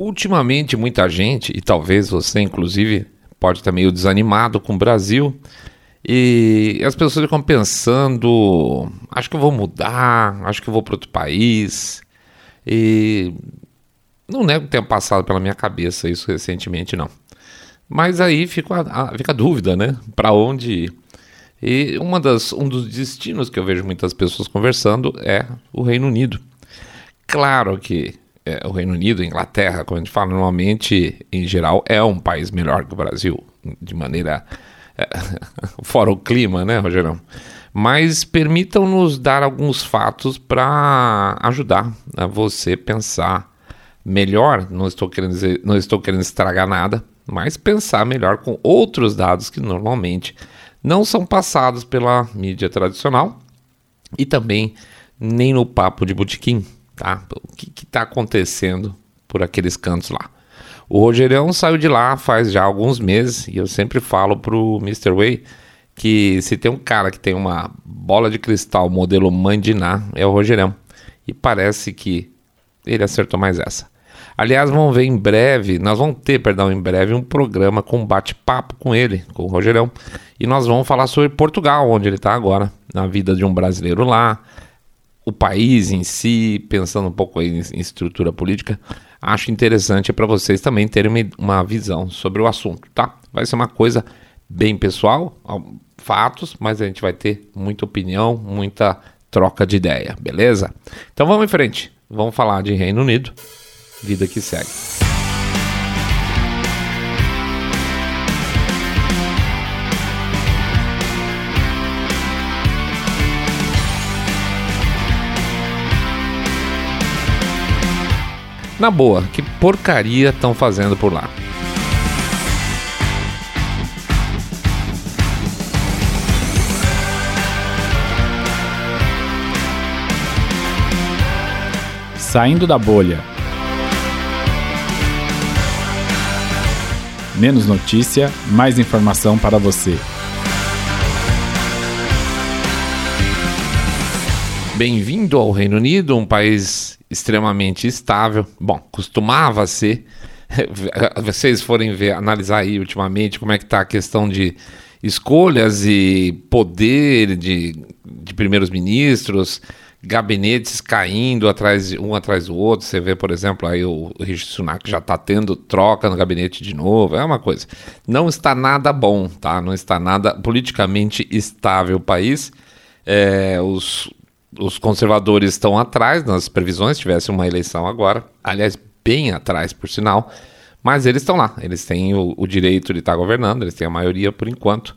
Ultimamente, muita gente, e talvez você inclusive, pode estar meio desanimado com o Brasil, e as pessoas ficam pensando: acho que eu vou mudar, acho que eu vou para outro país. E não nego que tenha passado pela minha cabeça isso recentemente, não. Mas aí fica a, fica a dúvida, né? Para onde ir? E uma das, um dos destinos que eu vejo muitas pessoas conversando é o Reino Unido. Claro que é, o Reino Unido, Inglaterra, como a gente fala normalmente, em geral, é um país melhor que o Brasil, de maneira. É, fora o clima, né, Rogerão? Mas permitam-nos dar alguns fatos para ajudar a você pensar melhor. Não estou querendo dizer, não estou querendo estragar nada, mas pensar melhor com outros dados que normalmente não são passados pela mídia tradicional e também nem no papo de botequim tá? O que está acontecendo por aqueles cantos lá? O Rogerão saiu de lá faz já alguns meses e eu sempre falo pro Mr. Way que se tem um cara que tem uma bola de cristal modelo Mandiná é o Rogerão. E parece que ele acertou mais essa. Aliás, vamos ver em breve, nós vamos ter, perdão, em breve um programa com bate-papo com ele, com o Rogerão. E nós vamos falar sobre Portugal, onde ele está agora, na vida de um brasileiro lá, o país em si, pensando um pouco em, em estrutura política, acho interessante para vocês também terem uma, uma visão sobre o assunto, tá? Vai ser uma coisa bem pessoal, fatos, mas a gente vai ter muita opinião, muita troca de ideia, beleza? Então vamos em frente, vamos falar de Reino Unido, vida que segue. Na boa, que porcaria estão fazendo por lá? Saindo da bolha. Menos notícia, mais informação para você. Bem-vindo ao Reino Unido, um país extremamente estável. Bom, costumava ser. Vocês forem ver, analisar aí ultimamente como é que está a questão de escolhas e poder de, de primeiros ministros, gabinetes caindo atrás um atrás do outro. Você vê, por exemplo, aí o Rishi Sunak já está tendo troca no gabinete de novo. É uma coisa. Não está nada bom, tá? Não está nada politicamente estável o país. É, os os conservadores estão atrás nas previsões, se tivesse uma eleição agora, aliás, bem atrás, por sinal, mas eles estão lá, eles têm o, o direito de estar governando, eles têm a maioria por enquanto,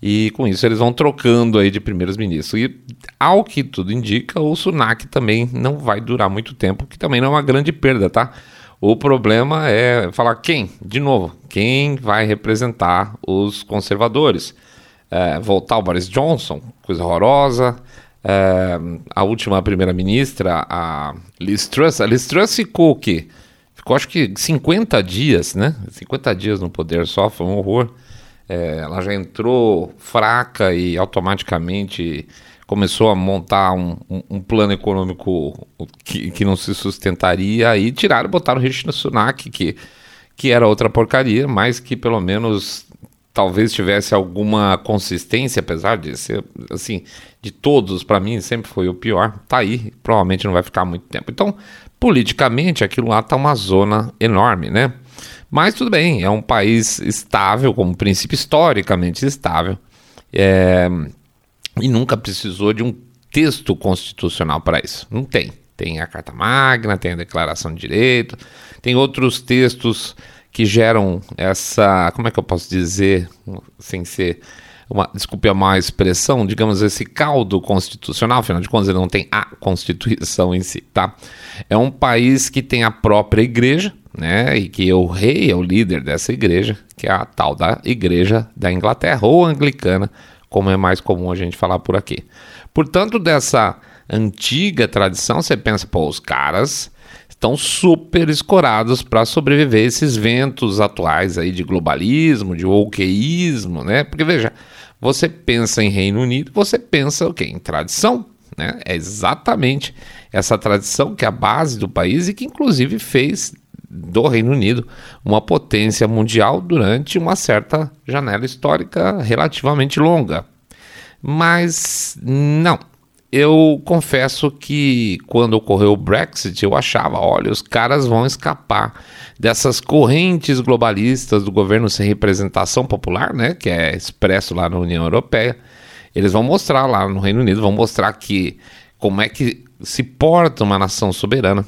e com isso eles vão trocando aí de primeiros ministros. E ao que tudo indica, o Sunak também não vai durar muito tempo, que também não é uma grande perda, tá? O problema é falar quem, de novo, quem vai representar os conservadores. É, voltar o Boris Johnson, coisa horrorosa. É, a última primeira-ministra, a Liz Truss, a Liz Truss ficou o quê? Ficou acho que 50 dias, né? 50 dias no poder só, foi um horror. É, ela já entrou fraca e automaticamente começou a montar um, um, um plano econômico que, que, não se sustentaria e tiraram, botaram o Rishi Sunak, que, que era outra porcaria, mas que pelo menos talvez tivesse alguma consistência, apesar de ser, assim, de todos, para mim sempre foi o pior, tá aí, provavelmente não vai ficar muito tempo. Então, politicamente, aquilo lá tá uma zona enorme, né? Mas tudo bem, é um país estável, como princípio historicamente estável, é, e nunca precisou de um texto constitucional para isso. Não tem. Tem a Carta Magna, tem a Declaração de Direito, tem outros textos que geram essa, como é que eu posso dizer, sem ser uma, desculpe a má expressão, digamos, esse caldo constitucional, afinal de contas ele não tem a Constituição em si, tá? É um país que tem a própria igreja, né, e que o rei é o líder dessa igreja, que é a tal da Igreja da Inglaterra, ou anglicana, como é mais comum a gente falar por aqui. Portanto, dessa antiga tradição, você pensa, pô, os caras estão super escorados para sobreviver a esses ventos atuais aí de globalismo, de wokeísmo, né? Porque veja, você pensa em Reino Unido, você pensa o quê? Em tradição, né? É exatamente essa tradição que é a base do país e que inclusive fez do Reino Unido uma potência mundial durante uma certa janela histórica relativamente longa. Mas não. Eu confesso que quando ocorreu o Brexit, eu achava, olha, os caras vão escapar dessas correntes globalistas do governo sem representação popular, né, que é expresso lá na União Europeia. Eles vão mostrar lá no Reino Unido, vão mostrar que como é que se porta uma nação soberana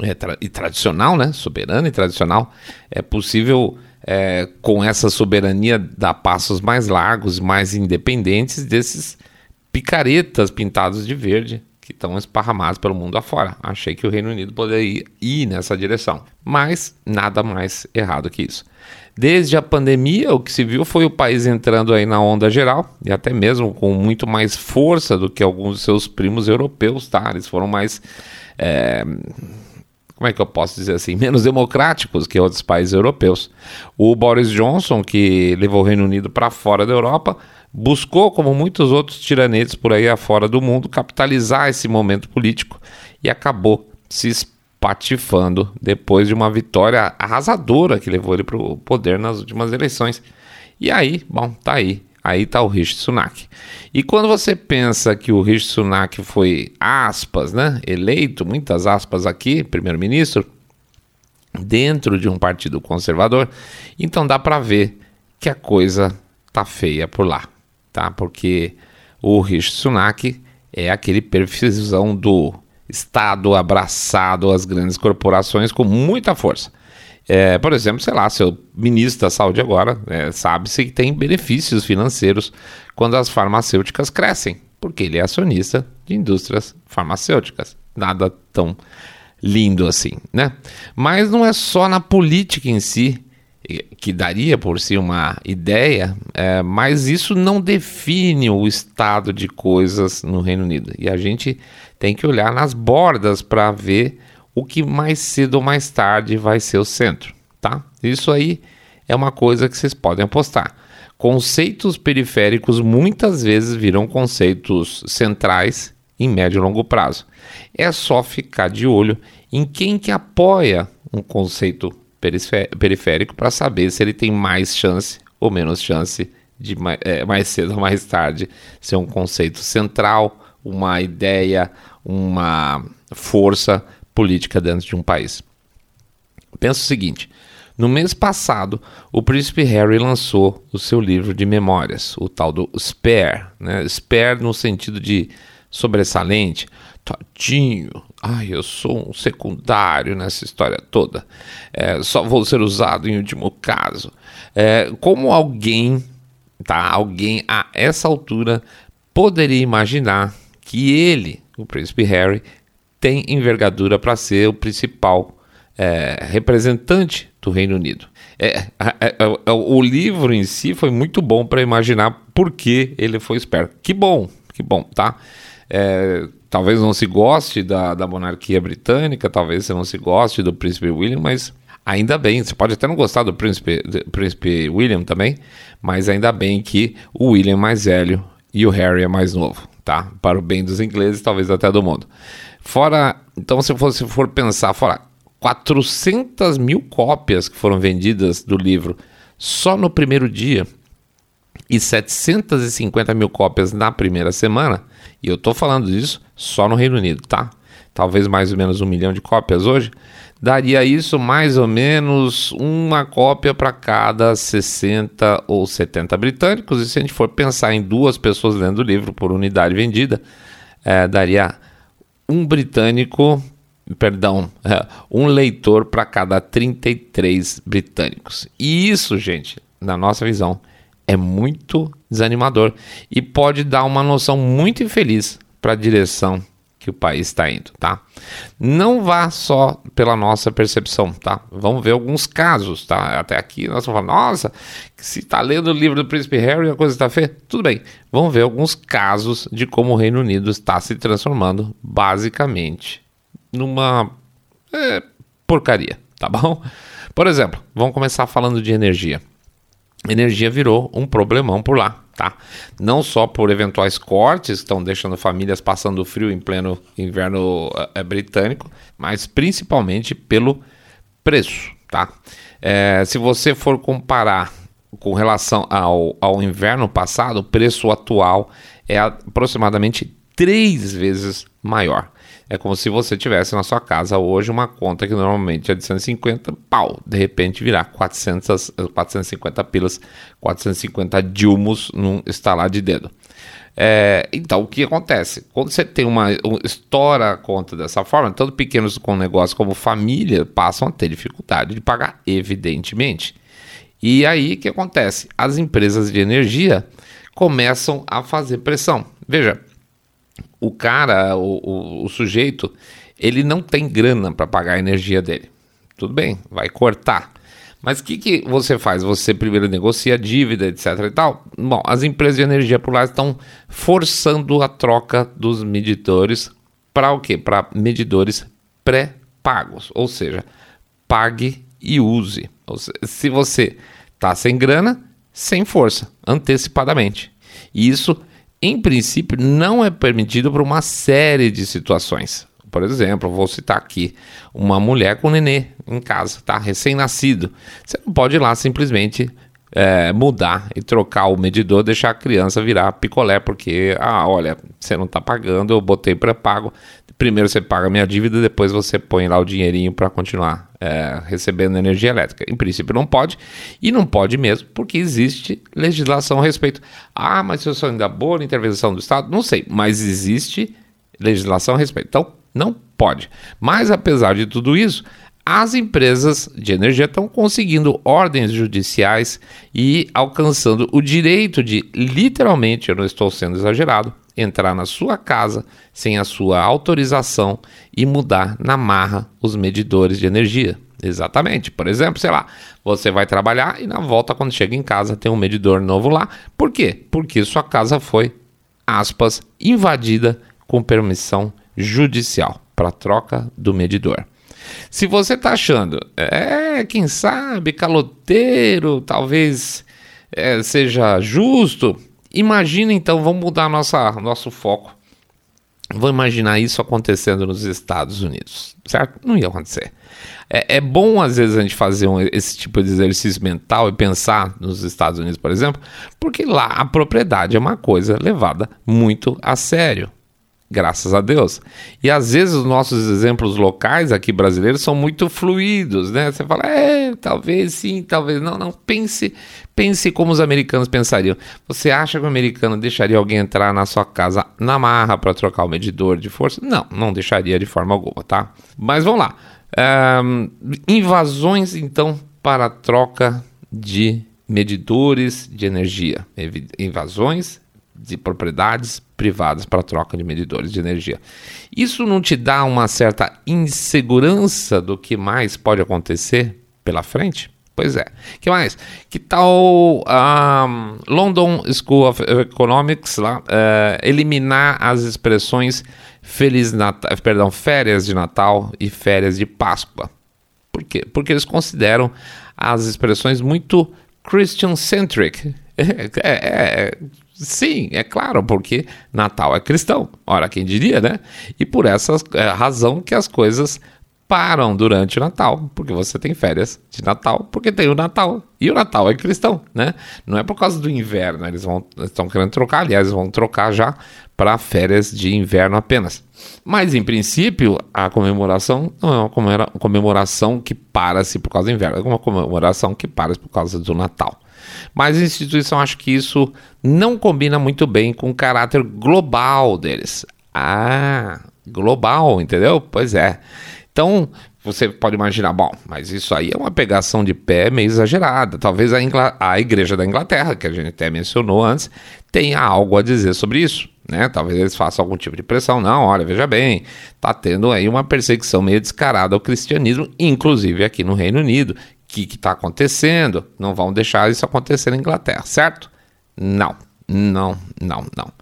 é, tra e tradicional, né? Soberana e tradicional. É possível, é, com essa soberania, dar passos mais largos, mais independentes desses picaretas pintados de verde que estão esparramados pelo mundo afora. Achei que o Reino Unido poderia ir nessa direção, mas nada mais errado que isso. Desde a pandemia, o que se viu foi o país entrando aí na onda geral e até mesmo com muito mais força do que alguns de seus primos europeus, tá? Eles foram mais é como é que eu posso dizer assim, menos democráticos que outros países europeus. O Boris Johnson, que levou o Reino Unido para fora da Europa, buscou, como muitos outros tiranetes por aí afora do mundo, capitalizar esse momento político e acabou se espatifando depois de uma vitória arrasadora que levou ele para o poder nas últimas eleições. E aí, bom, tá aí. Aí tá o Rishi Sunak. E quando você pensa que o Rishi Sunak foi, aspas, né, eleito, muitas aspas aqui, primeiro-ministro, dentro de um partido conservador, então dá para ver que a coisa tá feia por lá, tá? Porque o Rishi Sunak é aquele perfilzão do Estado abraçado às grandes corporações com muita força. É, por exemplo, sei lá, seu ministro da saúde agora é, sabe-se que tem benefícios financeiros quando as farmacêuticas crescem, porque ele é acionista de indústrias farmacêuticas. Nada tão lindo assim, né? Mas não é só na política em si que daria por si uma ideia, é, mas isso não define o estado de coisas no Reino Unido. E a gente tem que olhar nas bordas para ver o que mais cedo ou mais tarde vai ser o centro, tá? Isso aí é uma coisa que vocês podem apostar. Conceitos periféricos muitas vezes viram conceitos centrais em médio e longo prazo. É só ficar de olho em quem que apoia um conceito periférico para saber se ele tem mais chance ou menos chance de mais, é, mais cedo ou mais tarde ser um conceito central, uma ideia, uma força política dentro de um país. Pensa o seguinte: no mês passado, o príncipe Harry lançou o seu livro de memórias, o tal do Spare, né? Spare no sentido de sobressalente, tadinho, ai, eu sou um secundário nessa história toda, é, só vou ser usado em último caso. É, como alguém, tá? Alguém a essa altura poderia imaginar que ele, o príncipe Harry, tem envergadura para ser o principal é, representante do Reino Unido. É, é, é, é o livro em si foi muito bom para imaginar por que ele foi esperto. Que bom, que bom, tá? Talvez não se goste da, da monarquia britânica, talvez você não se goste do príncipe William, mas ainda bem, você pode até não gostar do príncipe, do príncipe William também, mas ainda bem que o William é mais velho e o Harry é mais novo, tá? Para o bem dos ingleses, talvez até do mundo. Fora, então se você for pensar, fora 400 mil cópias que foram vendidas do livro só no primeiro dia e 750 mil cópias na primeira semana, e eu estou falando disso só no Reino Unido, tá? Talvez mais ou menos um milhão de cópias hoje, daria isso mais ou menos uma cópia para cada 60 ou 70 britânicos, e se a gente for pensar em duas pessoas lendo o livro por unidade vendida, é, daria um britânico, perdão, um leitor para cada 33 britânicos. E isso, gente, na nossa visão, é muito desanimador e pode dar uma noção muito infeliz para a direção que o país está indo, tá? Não vá só pela nossa percepção, tá? Vamos ver alguns casos, tá? Até aqui nós vamos falar, nossa, se está lendo o livro do Príncipe Harry a coisa está feia. Tudo bem, vamos ver alguns casos de como o Reino Unido está se transformando, basicamente, numa é, porcaria, tá bom? Por exemplo, vamos começar falando de energia energia virou um problemão por lá, tá? Não só por eventuais cortes que estão deixando famílias passando frio em pleno inverno é, britânico, mas principalmente pelo preço, tá? É, se você for comparar com relação ao, ao inverno passado, o preço atual é aproximadamente três vezes maior. É como se você tivesse na sua casa hoje uma conta que normalmente é de 150, pau, de repente virar 400, 450 pilas, 450 dilmos num estalar de dedo. É, então, o que acontece? Quando você tem uma. Um, estoura a conta dessa forma, tanto pequenos com negócio como família passam a ter dificuldade de pagar, evidentemente. E aí o que acontece? As empresas de energia começam a fazer pressão. Veja, o cara, o, o, o sujeito, ele não tem grana para pagar a energia dele. Tudo bem, vai cortar. Mas o que, que você faz? Você primeiro negocia dívida, etc e tal. Bom, as empresas de energia por lá estão forçando a troca dos medidores para o quê? Para medidores pré-pagos, ou seja, pague e use. Seja, se você está sem grana, sem força, antecipadamente. E isso em princípio, não é permitido para uma série de situações. Por exemplo, vou citar aqui uma mulher com nenê em casa, tá? Recém-nascido. Você não pode ir lá simplesmente é, mudar e trocar o medidor, deixar a criança virar picolé, porque, ah, olha, você não está pagando, eu botei pré-pago. Primeiro você paga a minha dívida, depois você põe lá o dinheirinho para continuar é, recebendo energia elétrica. Em princípio não pode, e não pode mesmo, porque existe legislação a respeito. Ah, mas se eu sou ainda boa intervenção do Estado, não sei, mas existe legislação a respeito. Então, não pode. Mas apesar de tudo isso, as empresas de energia estão conseguindo ordens judiciais e alcançando o direito de, literalmente, eu não estou sendo exagerado, entrar na sua casa sem a sua autorização e mudar na marra os medidores de energia. Exatamente. Por exemplo, sei lá, você vai trabalhar e na volta, quando chega em casa, tem um medidor novo lá. Por quê? Porque sua casa foi, aspas, invadida com permissão judicial para troca do medidor. Se você está achando, é, quem sabe, caloteiro, talvez é, seja justo, imagina então, vamos mudar nossa, nosso foco. Vou imaginar isso acontecendo nos Estados Unidos, certo? Não ia acontecer. É, é bom, às vezes, a gente fazer um, esse tipo de exercício mental e pensar nos Estados Unidos, por exemplo, porque lá a propriedade é uma coisa levada muito a sério. Graças a Deus. E às vezes os nossos exemplos locais aqui brasileiros são muito fluidos, né? Você fala, é, talvez sim, talvez não. Não, pense, pense como os americanos pensariam. Você acha que o americano deixaria alguém entrar na sua casa na marra para trocar o medidor de força? Não, não deixaria de forma alguma, tá? Mas vamos lá. Um, invasões, então, para troca de medidores de energia. Invasões de propriedades privadas para troca de medidores de energia. Isso não te dá uma certa insegurança do que mais pode acontecer pela frente? Pois é. que mais? Que tal um, London School of Economics lá, uh, eliminar as expressões Feliz Natal, perdão, férias de Natal e férias de Páscoa? Por quê? Porque eles consideram as expressões muito Christian-centric. É, é, é, Sim, é claro, porque Natal é cristão. Ora, quem diria, né? E por essa é, razão que as coisas param durante o Natal, porque você tem férias de Natal, porque tem o Natal. E o Natal é cristão, né? Não é por causa do inverno, eles vão estão querendo trocar, aliás, vão trocar já para férias de inverno apenas. Mas em princípio, a comemoração não é uma comemoração que para-se por causa do inverno, é uma comemoração que para-se por causa do Natal. Mas a instituição acho que isso não combina muito bem com o caráter global deles. Ah, global, entendeu? Pois é. Então, você pode imaginar, bom, mas isso aí é uma pegação de pé meio exagerada. Talvez a, Ingl a Igreja da Inglaterra, que a gente até mencionou antes, tenha algo a dizer sobre isso. Né? Talvez eles façam algum tipo de pressão. Não, olha, veja bem, tá tendo aí uma perseguição meio descarada ao cristianismo, inclusive aqui no Reino Unido, que está acontecendo, não vão deixar isso acontecer na Inglaterra, certo? Não, não, não, não.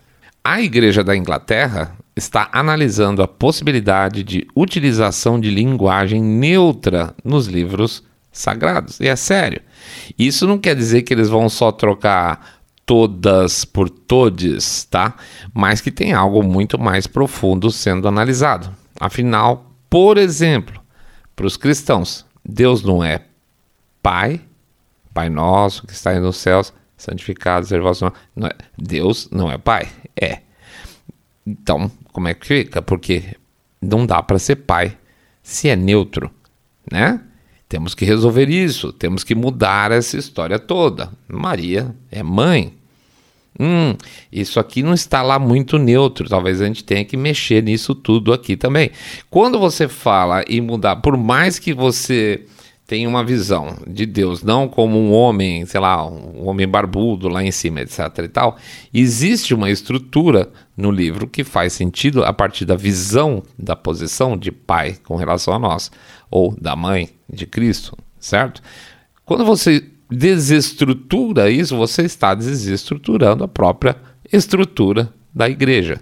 A Igreja da Inglaterra está analisando a possibilidade de utilização de linguagem neutra nos livros sagrados. E é sério. Isso não quer dizer que eles vão só trocar todas por todes, tá? Mas que tem algo muito mais profundo sendo analisado. Afinal, por exemplo, para os cristãos, Deus não é Pai, Pai nosso que está nos céus, santificado seja o vosso nome. Não é, Deus não é Pai, é. Então, como é que fica? Porque não dá para ser Pai se é neutro, né? Temos que resolver isso, temos que mudar essa história toda. Maria é mãe. Hum, isso aqui não está lá muito neutro. Talvez a gente tenha que mexer nisso tudo aqui também. Quando você fala em mudar, por mais que você tenha uma visão de Deus não como um homem, sei lá, um homem barbudo lá em cima, etc e tal, existe uma estrutura no livro que faz sentido a partir da visão da posição de pai com relação a nós ou da mãe de Cristo, certo? Quando você desestrutura isso, você está desestruturando a própria estrutura da igreja.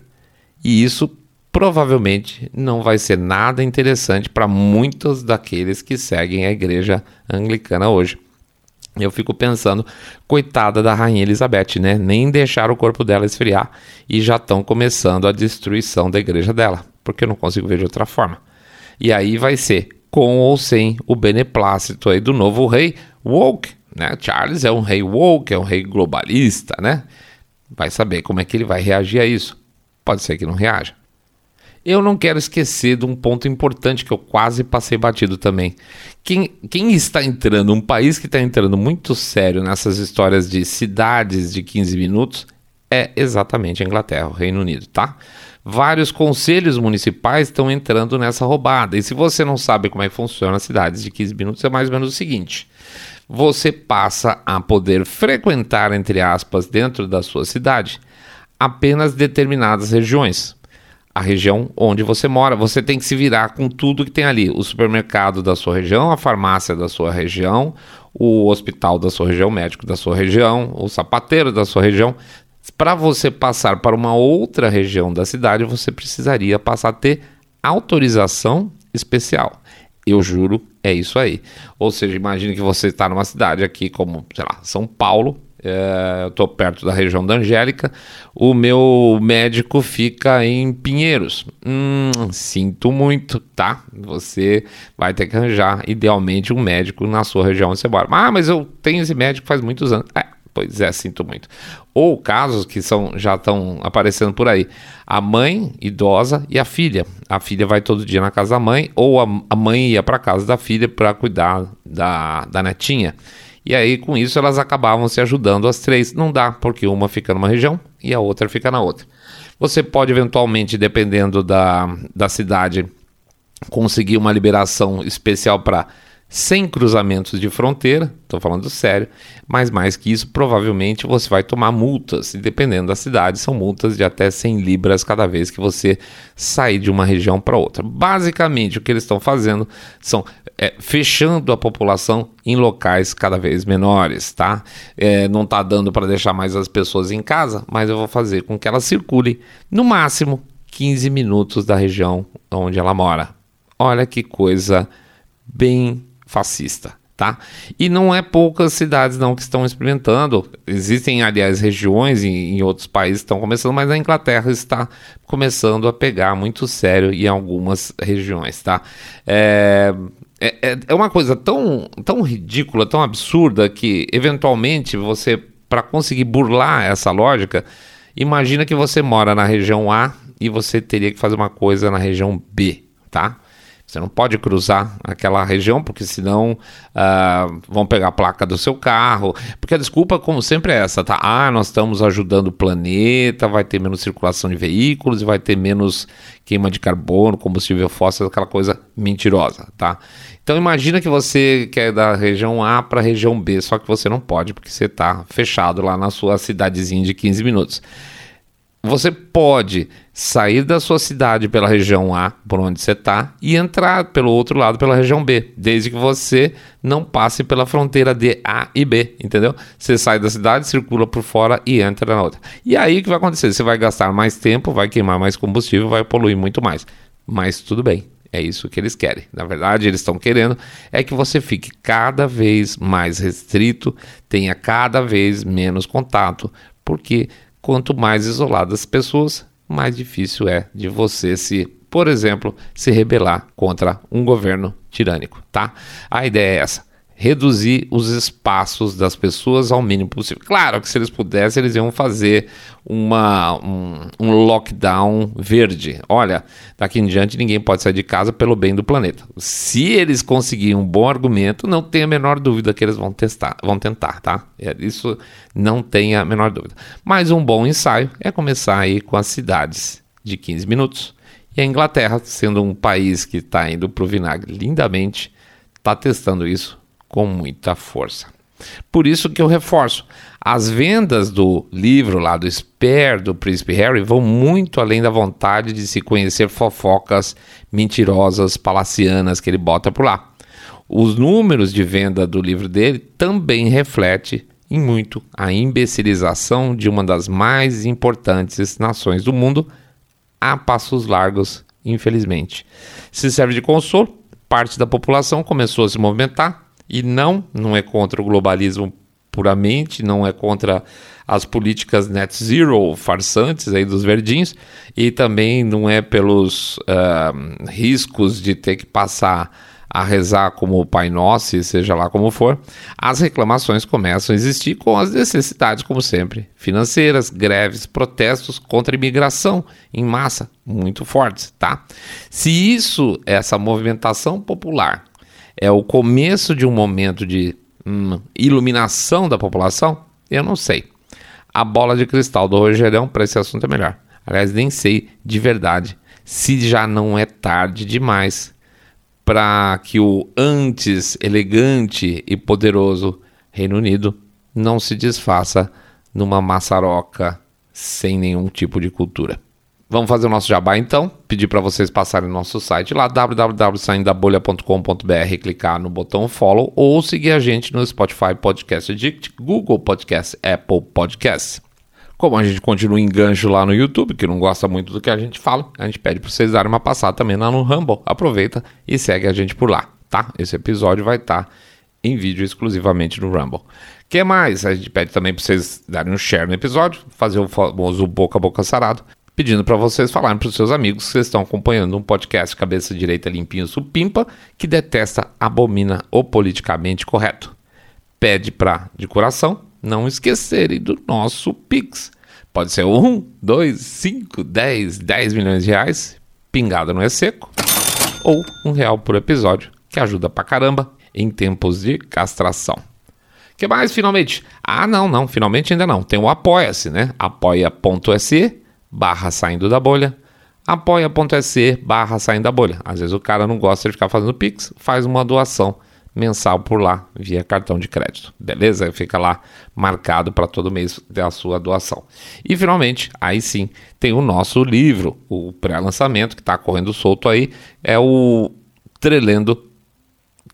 E isso provavelmente não vai ser nada interessante para muitos daqueles que seguem a igreja anglicana hoje. Eu fico pensando, coitada da rainha Elizabeth, né? Nem deixaram o corpo dela esfriar e já estão começando a destruição da igreja dela, porque eu não consigo ver de outra forma. E aí vai ser com ou sem o beneplácito aí do novo rei woke, né? Charles é um rei woke, é um rei globalista, né? Vai saber como é que ele vai reagir a isso. Pode ser que não reaja. Eu não quero esquecer de um ponto importante que eu quase passei batido também. Quem, quem está entrando, um país que está entrando muito sério nessas histórias de cidades de 15 minutos, é exatamente a Inglaterra, o Reino Unido, tá? Vários conselhos municipais estão entrando nessa roubada. E se você não sabe como é que funciona as cidades de 15 minutos, é mais ou menos o seguinte: você passa a poder frequentar, entre aspas, dentro da sua cidade, apenas determinadas regiões a região onde você mora. Você tem que se virar com tudo que tem ali: o supermercado da sua região, a farmácia da sua região, o hospital da sua região, o médico da sua região, o sapateiro da sua região. Para você passar para uma outra região da cidade, você precisaria passar a ter autorização especial. Eu juro, é isso aí. Ou seja, imagine que você está numa cidade aqui como, sei lá, São Paulo, é, estou perto da região da Angélica, o meu médico fica em Pinheiros. Hum, sinto muito, tá? Você vai ter que arranjar, idealmente, um médico na sua região onde você mora. Ah, mas eu tenho esse médico faz muitos anos. É, pois é, sinto muito. Ou casos que são, já estão aparecendo por aí. A mãe idosa e a filha. A filha vai todo dia na casa da mãe, ou a, a mãe ia para casa da filha para cuidar da, da netinha. E aí, com isso, elas acabavam se ajudando as três. Não dá, porque uma fica numa região e a outra fica na outra. Você pode, eventualmente, dependendo da, da cidade, conseguir uma liberação especial para sem cruzamentos de fronteira, estou falando sério, mas mais que isso, provavelmente você vai tomar multas, e dependendo da cidade, são multas de até 100 libras cada vez que você sair de uma região para outra. Basicamente, o que eles estão fazendo são é, fechando a população em locais cada vez menores, tá? É, não está dando para deixar mais as pessoas em casa, mas eu vou fazer com que elas circulem no máximo 15 minutos da região onde ela mora. Olha que coisa bem fascista. Tá? E não é poucas cidades não que estão experimentando. Existem, aliás, regiões em, em outros países que estão começando, mas a Inglaterra está começando a pegar muito sério em algumas regiões, tá? É, é, é uma coisa tão, tão ridícula, tão absurda que, eventualmente, você, para conseguir burlar essa lógica, imagina que você mora na região A e você teria que fazer uma coisa na região B, tá? Você não pode cruzar aquela região, porque senão uh, vão pegar a placa do seu carro. Porque a desculpa, como sempre, é essa, tá? Ah, nós estamos ajudando o planeta, vai ter menos circulação de veículos e vai ter menos queima de carbono, combustível fóssil, aquela coisa mentirosa, tá? Então imagina que você quer da região A para a região B, só que você não pode, porque você está fechado lá na sua cidadezinha de 15 minutos. Você pode sair da sua cidade pela região A, por onde você está, e entrar pelo outro lado pela região B, desde que você não passe pela fronteira de A e B, entendeu? Você sai da cidade, circula por fora e entra na outra. E aí o que vai acontecer? Você vai gastar mais tempo, vai queimar mais combustível, vai poluir muito mais. Mas tudo bem, é isso que eles querem. Na verdade, eles estão querendo é que você fique cada vez mais restrito, tenha cada vez menos contato, porque quanto mais isoladas as pessoas, mais difícil é de você se por exemplo, se rebelar contra um governo tirânico, tá? A ideia é essa reduzir os espaços das pessoas ao mínimo possível. Claro que se eles pudessem, eles iam fazer uma, um, um, lockdown verde. Olha, daqui em diante ninguém pode sair de casa pelo bem do planeta. Se eles conseguirem um bom argumento, não tenha a menor dúvida que eles vão testar, vão tentar, tá? É, isso não tenha a menor dúvida. Mas um bom ensaio é começar aí com as cidades de 15 minutos. E a Inglaterra, sendo um país que está indo para o vinagre lindamente, está testando isso com muita força. Por isso que eu reforço, as vendas do livro lá do Spare do Príncipe Harry vão muito além da vontade de se conhecer fofocas mentirosas palacianas que ele bota por lá. Os números de venda do livro dele também reflete em muito a imbecilização de uma das mais importantes nações do mundo a passos largos, infelizmente. Se serve de consolo, parte da população começou a se movimentar e não, não é contra o globalismo puramente, não é contra as políticas net zero farsantes aí dos verdinhos e também não é pelos uh, riscos de ter que passar a rezar como o Pai Nosso, seja lá como for, as reclamações começam a existir com as necessidades, como sempre, financeiras, greves, protestos contra a imigração em massa, muito fortes, tá? Se isso, essa movimentação popular, é o começo de um momento de hum, iluminação da população? Eu não sei. A bola de cristal do Rogerão para esse assunto é melhor. Aliás, nem sei de verdade se já não é tarde demais para que o antes elegante e poderoso Reino Unido não se desfaça numa maçaroca sem nenhum tipo de cultura. Vamos fazer o nosso jabá então. Pedir para vocês passarem no nosso site lá www.saindabolha.com.br, clicar no botão follow ou seguir a gente no Spotify Podcast Addict, Google Podcast, Apple Podcast. Como a gente continua em gancho lá no YouTube, que não gosta muito do que a gente fala, a gente pede para vocês darem uma passada também lá no Rumble. Aproveita e segue a gente por lá, tá? Esse episódio vai estar tá em vídeo exclusivamente no Rumble. Que mais? A gente pede também para vocês darem um share no episódio, fazer o famoso boca a boca sarado pedindo para vocês falarem para os seus amigos que estão acompanhando um podcast cabeça direita limpinho supimpa que detesta, abomina o politicamente correto. Pede para, de coração, não esquecerem do nosso Pix. Pode ser um, dois, cinco, dez, dez milhões de reais, pingada não é seco, ou um real por episódio, que ajuda pra caramba em tempos de castração. que mais, finalmente? Ah, não, não, finalmente ainda não. Tem o Apoia-se, né? apoia.se barra saindo da bolha, apoia.se barra saindo da bolha. Às vezes o cara não gosta de ficar fazendo Pix, faz uma doação mensal por lá via cartão de crédito, beleza? Fica lá marcado para todo mês a sua doação. E finalmente, aí sim, tem o nosso livro, o pré-lançamento que está correndo solto aí, é o Trelendo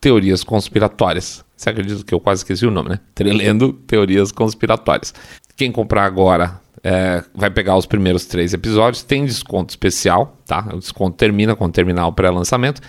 Teorias Conspiratórias. Você acredita que eu quase esqueci o nome, né? Trelendo Teorias Conspiratórias. Quem comprar agora é, vai pegar os primeiros três episódios, tem desconto especial, tá? O desconto termina quando terminar o pré-lançamento.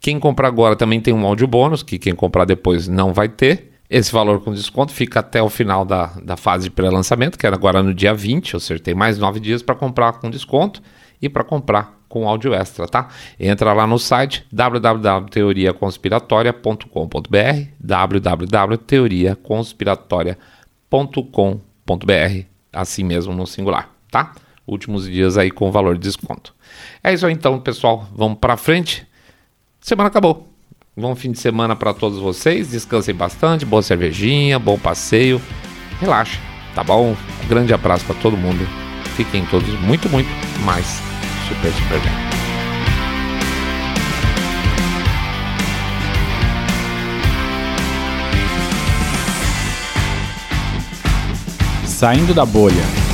Quem comprar agora também tem um áudio bônus, que quem comprar depois não vai ter. Esse valor com desconto fica até o final da, da fase de pré-lançamento, que é agora no dia 20, ou seja, tem mais nove dias para comprar com desconto e para comprar com áudio extra, tá? Entra lá no site www.teoriaconspiratoria.com.br www.teoriaconspiratoria.com.br assim mesmo no singular, tá? Últimos dias aí com valor de desconto. É isso aí então, pessoal. Vamos para frente. Semana acabou. Bom fim de semana para todos vocês. Descansem bastante, boa cervejinha, bom passeio. Relaxa, tá bom? grande abraço para todo mundo. Fiquem todos muito, muito mais super, super bem. Saindo da Bolha